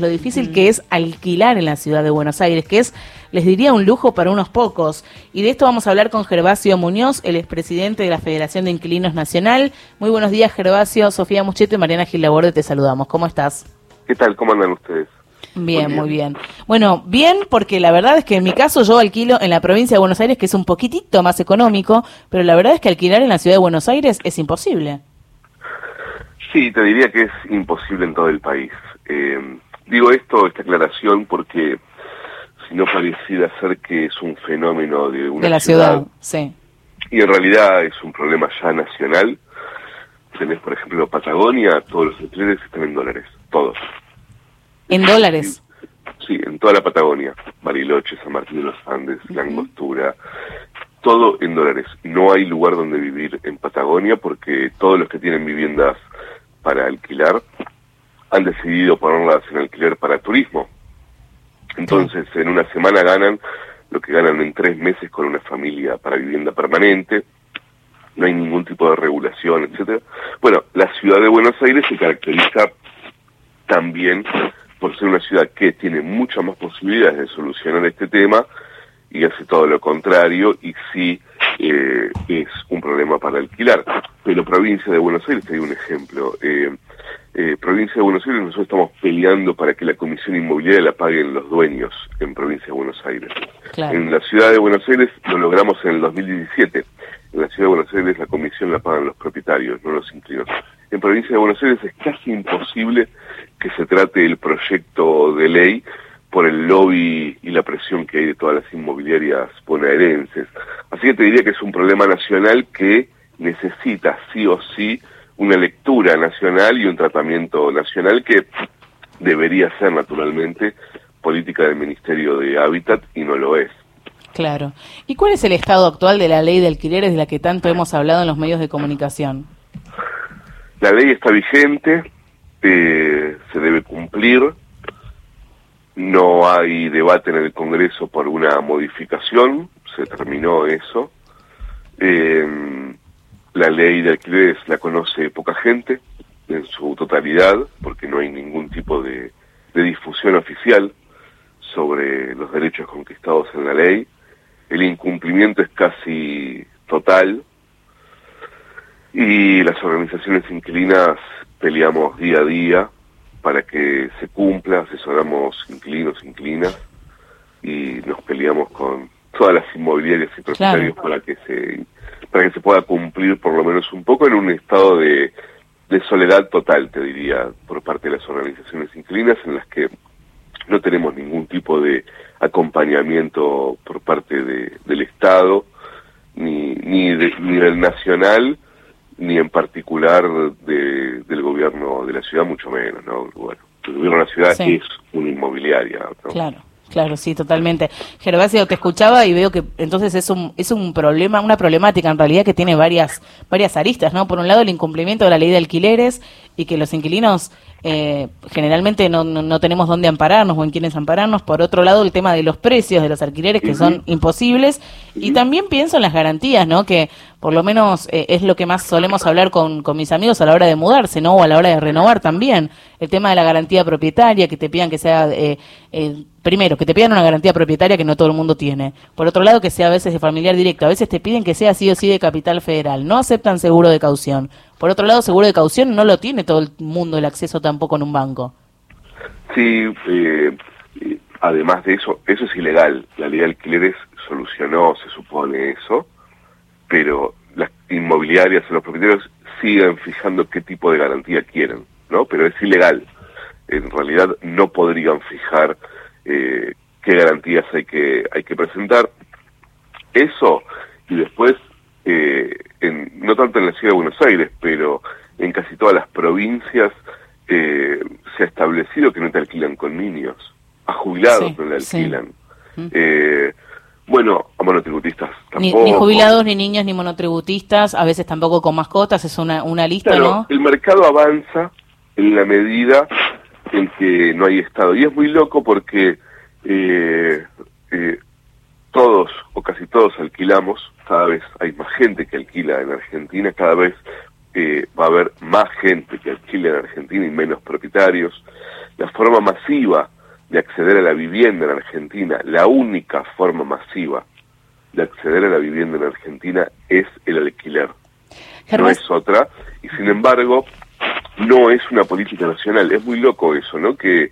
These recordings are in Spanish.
lo difícil que es alquilar en la ciudad de Buenos Aires, que es, les diría, un lujo para unos pocos. Y de esto vamos a hablar con Gervasio Muñoz, el expresidente de la Federación de Inquilinos Nacional. Muy buenos días, Gervasio, Sofía Mucheto y Mariana Gilaborde, te saludamos. ¿Cómo estás? ¿Qué tal? ¿Cómo andan ustedes? Bien, muy bien. Bueno, bien, porque la verdad es que en mi caso yo alquilo en la provincia de Buenos Aires, que es un poquitito más económico, pero la verdad es que alquilar en la ciudad de Buenos Aires es imposible. Sí, te diría que es imposible en todo el país. Eh, digo esto, esta aclaración, porque si no pareciera ser que es un fenómeno de una de la ciudad, sí. Y en realidad es un problema ya nacional. Tenés, por ejemplo, Patagonia, todos los alquileres están en dólares, todos. ¿En dólares? Sí, en toda la Patagonia, Bariloche, San Martín de los Andes, La Angostura, todo en dólares. No hay lugar donde vivir en Patagonia porque todos los que tienen viviendas para alquilar han decidido ponerlas en alquiler para turismo. Entonces, en una semana ganan lo que ganan en tres meses con una familia para vivienda permanente. No hay ningún tipo de regulación, etcétera. Bueno, la ciudad de Buenos Aires se caracteriza también por ser una ciudad que tiene muchas más posibilidades de solucionar este tema y hace todo lo contrario y sí eh, es un problema para alquilar. Pero provincia de Buenos Aires, te un ejemplo. Eh, eh, provincia de Buenos Aires, nosotros estamos peleando para que la comisión inmobiliaria la paguen los dueños en provincia de Buenos Aires. En la ciudad de Buenos Aires lo logramos en el 2017. En la ciudad de Buenos Aires la comisión la pagan los propietarios, no los inquilinos. En provincia de Buenos Aires es casi imposible que se trate el proyecto de ley por el lobby y la presión que hay de todas las inmobiliarias bonaerenses. Así que te diría que es un problema nacional que necesita sí o sí una lectura nacional y un tratamiento nacional que debería ser naturalmente política del Ministerio de Hábitat y no lo es. Claro. ¿Y cuál es el estado actual de la ley de alquileres de la que tanto hemos hablado en los medios de comunicación? La ley está vigente, eh, se debe cumplir, no hay debate en el Congreso por una modificación, se terminó eso. Eh, la ley de alquileres la conoce poca gente en su totalidad, porque no hay ningún tipo de, difusión oficial sobre los derechos conquistados en la ley. El incumplimiento es casi total y las organizaciones inquilinas peleamos día a día para que se cumpla, asesoramos inquilinos, inquilinas y nos peleamos con todas las inmobiliarias y propietarios para que se para que se pueda cumplir por lo menos un poco en un estado de, de soledad total, te diría, por parte de las organizaciones inquilinas en las que no tenemos ningún tipo de acompañamiento por parte de, del Estado, ni, ni, de, ni del nacional, ni en particular de, del gobierno de la ciudad, mucho menos, ¿no? Bueno, el gobierno de la ciudad es una inmobiliaria. Claro. Claro, sí, totalmente. Gervasio, te escuchaba y veo que entonces es un, es un problema, una problemática en realidad que tiene varias, varias aristas, ¿no? Por un lado, el incumplimiento de la ley de alquileres y que los inquilinos eh, generalmente no, no, tenemos dónde ampararnos o en quiénes ampararnos. Por otro lado, el tema de los precios de los alquileres que son imposibles. Y también pienso en las garantías, ¿no? Que por lo menos eh, es lo que más solemos hablar con, con mis amigos a la hora de mudarse, ¿no? O a la hora de renovar también. El tema de la garantía propietaria, que te pidan que sea, eh, eh, primero, que te pidan una garantía propietaria que no todo el mundo tiene. Por otro lado, que sea a veces de familiar directo. A veces te piden que sea sí o sí de capital federal. No aceptan seguro de caución. Por otro lado, seguro de caución no lo tiene todo el mundo el acceso tampoco en un banco. Sí, eh, además de eso, eso es ilegal. La ley de alquileres solucionó, se supone eso pero las inmobiliarias o los propietarios sigan fijando qué tipo de garantía quieren, ¿no? Pero es ilegal. En realidad no podrían fijar eh, qué garantías hay que hay que presentar. Eso y después, eh, en, no tanto en la ciudad de Buenos Aires, pero en casi todas las provincias eh, se ha establecido que no te alquilan con niños, a jubilados no le alquilan. Eh, bueno, a monotributistas tampoco. Ni, jubilados, ni niños, ni monotributistas, a veces tampoco con mascotas, es una, una lista, ¿no? El mercado avanza en la medida en que no hay Estado. Y es muy loco porque eh, eh, todos o casi todos alquilamos, cada vez hay más gente que alquila en Argentina, cada vez eh, va a haber más gente que alquile en Argentina y menos propietarios. La forma masiva de acceder a la vivienda en Argentina, la única forma masiva de acceder a la vivienda en Argentina es el alquiler. No es otra. Y sin embargo, no es una política nacional. Es muy loco eso, ¿no? Que,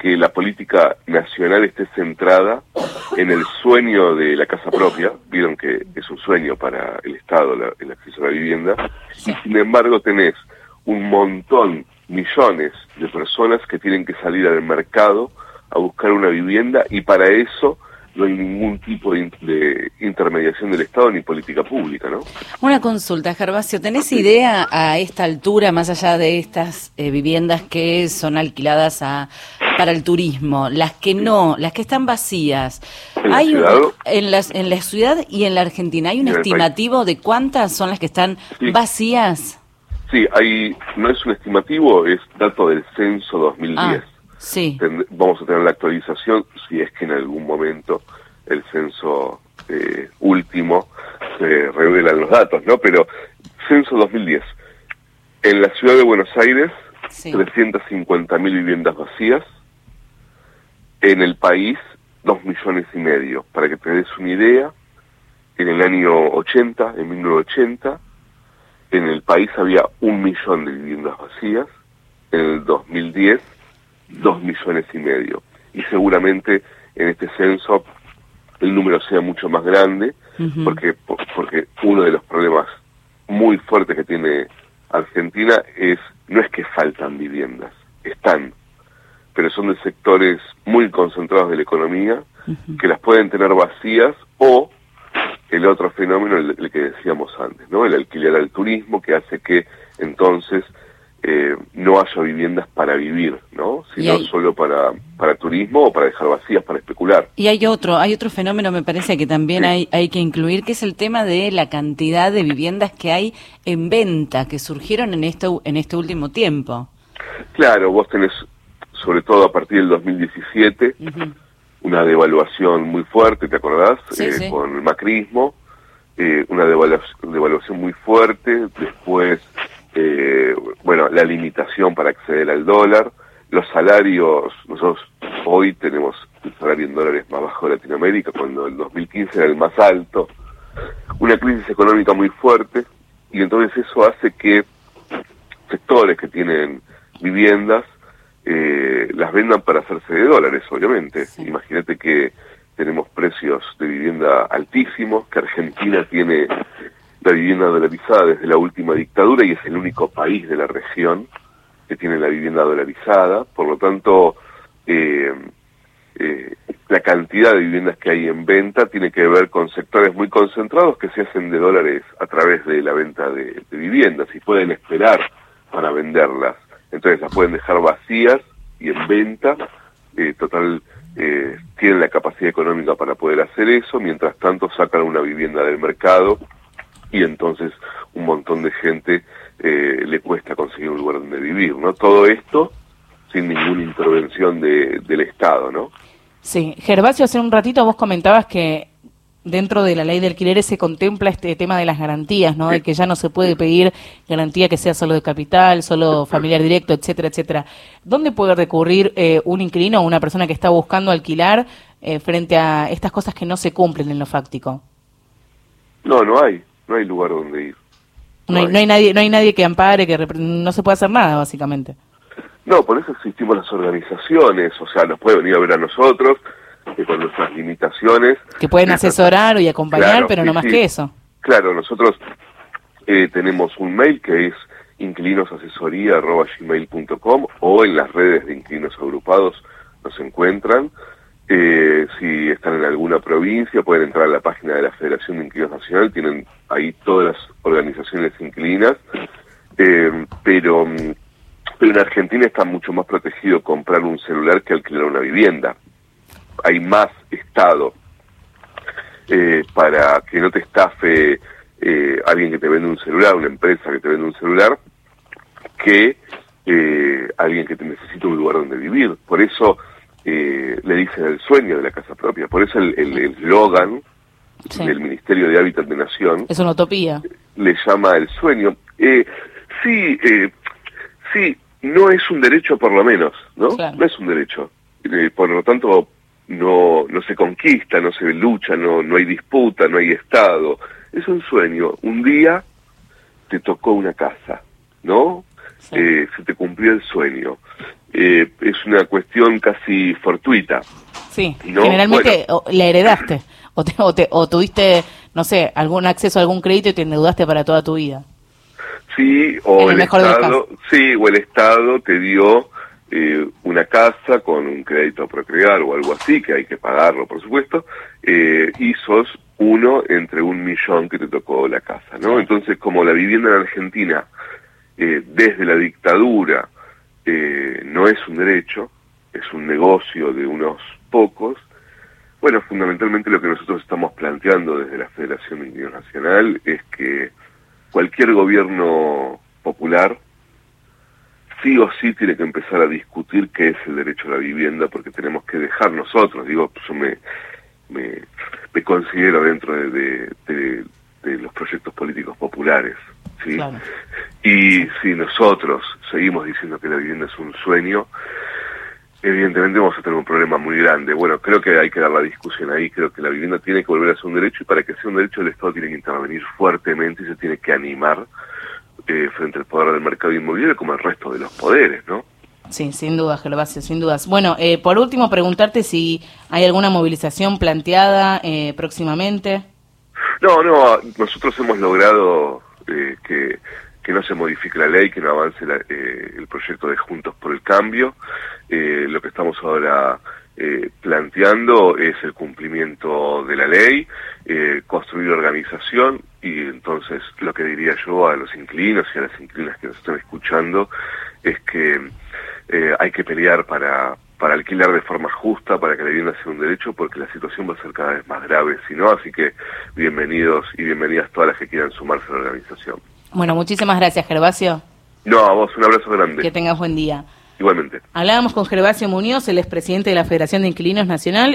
que la política nacional esté centrada en el sueño de la casa propia. Vieron que es un sueño para el Estado el acceso a la vivienda. Y sin embargo tenés un montón, millones de personas que tienen que salir al mercado a buscar una vivienda y para eso no hay ningún tipo de, intermediación del Estado ni política pública, ¿no? Una consulta, Gervasio, ¿tenés idea a esta altura, más allá de estas eh, viviendas que son alquiladas a, para el turismo, las que no, las que están vacías? ¿En hay la ciudad? en, las, en la ciudad y en la Argentina, ¿hay un estimativo de cuántas son las que están vacías? Sí, hay, no es un estimativo, es dato del censo 2010. Ah. Sí. vamos a tener la actualización si es que en algún momento el censo eh, último se revelan los datos, ¿no? Pero censo 2010. En la ciudad de Buenos Aires, sí. 350.000 viviendas vacías. En el país, 2 millones y medio. Para que te des una idea, en el año 80, en 1980, en el país había un millón de viviendas vacías. En el 2010 dos millones y medio. Y seguramente en este censo el número sea mucho más grande, porque, porque uno de los problemas muy fuertes que tiene Argentina es, no es que faltan viviendas, están, pero son de sectores muy concentrados de la economía, que las pueden tener vacías, o el otro fenómeno, el, que decíamos antes, ¿no? El alquiler al turismo, que hace que entonces eh, no haya viviendas para vivir, ¿no? Sino solo para, para turismo o para dejar vacías, para especular. Y hay otro, hay otro fenómeno, me parece que también hay, hay que incluir, que es el tema de la cantidad de viviendas que hay en venta, que surgieron en este, en este último tiempo. Claro, vos tenés, sobre todo a partir del 2017, una devaluación muy fuerte, ¿te acordás? Eh, con el macrismo, eh, una devaluación muy fuerte, después eh, bueno, la limitación para acceder al dólar, los salarios, nosotros hoy tenemos el salario en dólares más bajo de Latinoamérica, cuando el 2015 era el más alto, una crisis económica muy fuerte, y entonces eso hace que sectores que tienen viviendas eh, las vendan para hacerse de dólares, obviamente. Imagínate que tenemos precios de vivienda altísimos, que Argentina tiene la vivienda dolarizada desde la última dictadura y es el único país de la región que tiene la vivienda dolarizada. Por lo tanto, eh, eh, la cantidad de viviendas que hay en venta tiene que ver con sectores muy concentrados que se hacen de dólares a través de la venta de, viviendas y pueden esperar para venderlas. Entonces las pueden dejar vacías y en venta. Eh, total, tienen la capacidad económica para poder hacer eso. Mientras tanto, sacan una vivienda del mercado y entonces un montón de gente eh, le cuesta conseguir un lugar donde vivir, ¿no? Todo esto sin ninguna intervención de, del Estado, ¿no? Sí, Gervasio, hace un ratito vos comentabas que dentro de la ley de alquileres se contempla este tema de las garantías, ¿no? De que ya no se puede pedir garantía que sea solo de capital, solo familiar directo, etcétera, etcétera. ¿Dónde puede recurrir eh, un inquilino o una persona que está buscando alquilar eh, frente a estas cosas que no se cumplen en lo fáctico? No, no hay no hay lugar donde ir. No, hay, nadie, no hay nadie que ampare, que no se puede hacer nada, básicamente. No, por eso existimos las organizaciones, o sea, nos puede venir a ver a nosotros, que con nuestras limitaciones. Que pueden asesorar y acompañar, pero no más que eso. Claro, nosotros eh, tenemos un mail que es inquilinosasesoría.gmail.com o en las redes de inquilinos agrupados nos encuentran. Eh, si están en alguna provincia, pueden entrar a la página de la Federación de Inquilinos Nacional, tienen ahí todas las organizaciones inquilinas, eh, pero, pero en Argentina está mucho más protegido comprar un celular que alquilar una vivienda. Hay más Estado eh, para que no te estafe alguien que te vende un celular, una empresa que te vende un celular, que alguien que te necesita un lugar donde vivir. Por eso eh, le dicen el sueño de la casa propia. Por eso el eslogan el del Ministerio de Hábitat de Nación es una utopía. Le llama el sueño. Eh, Sí, eh, sí, no es un derecho por lo menos, ¿no? Claro. No es un derecho. Eh, por lo tanto, no, no se conquista, no se lucha, no, no hay disputa, no hay Estado. Es un sueño. Un día te tocó una casa, ¿no? Sí. Eh, se te cumplió el sueño. Eh, es una cuestión casi fortuita. Sí, No, generalmente o- la heredaste o, te- o, te- o tuviste, no sé, algún acceso a algún crédito y te endeudaste para toda tu vida. Sí, o el mejor Estado, sí, o el Estado te dio eh, una casa con un crédito a procrear o algo así, que hay que pagarlo, por supuesto, eh, y sos uno entre un millón que te tocó la casa, ¿no? Entonces, como la vivienda en Argentina, eh, desde la dictadura, eh, no es un derecho, es un negocio de unos pocos, bueno, fundamentalmente lo que nosotros estamos planteando desde la Federación de Inquilinos Nacional es que cualquier gobierno popular sí o sí tiene que empezar a discutir qué es el derecho a la vivienda porque tenemos que dejar nosotros, digo, yo me, me, me considero dentro de, de- de- de los proyectos políticos populares, ¿sí? Claro. Y si nosotros seguimos diciendo que la vivienda es un sueño, evidentemente vamos a tener un problema muy grande. Bueno, creo que hay que dar la discusión ahí, creo que la vivienda tiene que volver a ser un derecho y para que sea un derecho el Estado tiene que intervenir fuertemente y se tiene que animar eh, frente al poder del mercado inmobiliario como el resto de los poderes, ¿no? Sí, sin dudas, Gervasio, sin dudas. Bueno, eh, por último, preguntarte si hay alguna movilización planteada eh, próximamente. No, no, nosotros hemos logrado eh, que, que no se modifique la ley, que no avance la- eh, el proyecto de Juntos por el Cambio. Eh, lo que estamos ahora eh, planteando es el cumplimiento de la ley, eh, construir organización y entonces lo que diría yo a los inquilinos y a las inquilinas que nos están escuchando es que eh, hay que pelear para, alquilar de forma justa, para que la vivienda sea un derecho, porque la situación va a ser cada vez más grave, si no, así que bienvenidos y bienvenidas todas las que quieran sumarse a la organización. Bueno, muchísimas gracias, Gervasio. No, a vos un abrazo grande. Que tengas buen día. Igualmente. Hablábamos con Gervasio Muñoz, el expresidente de la Federación de Inquilinos Nacional.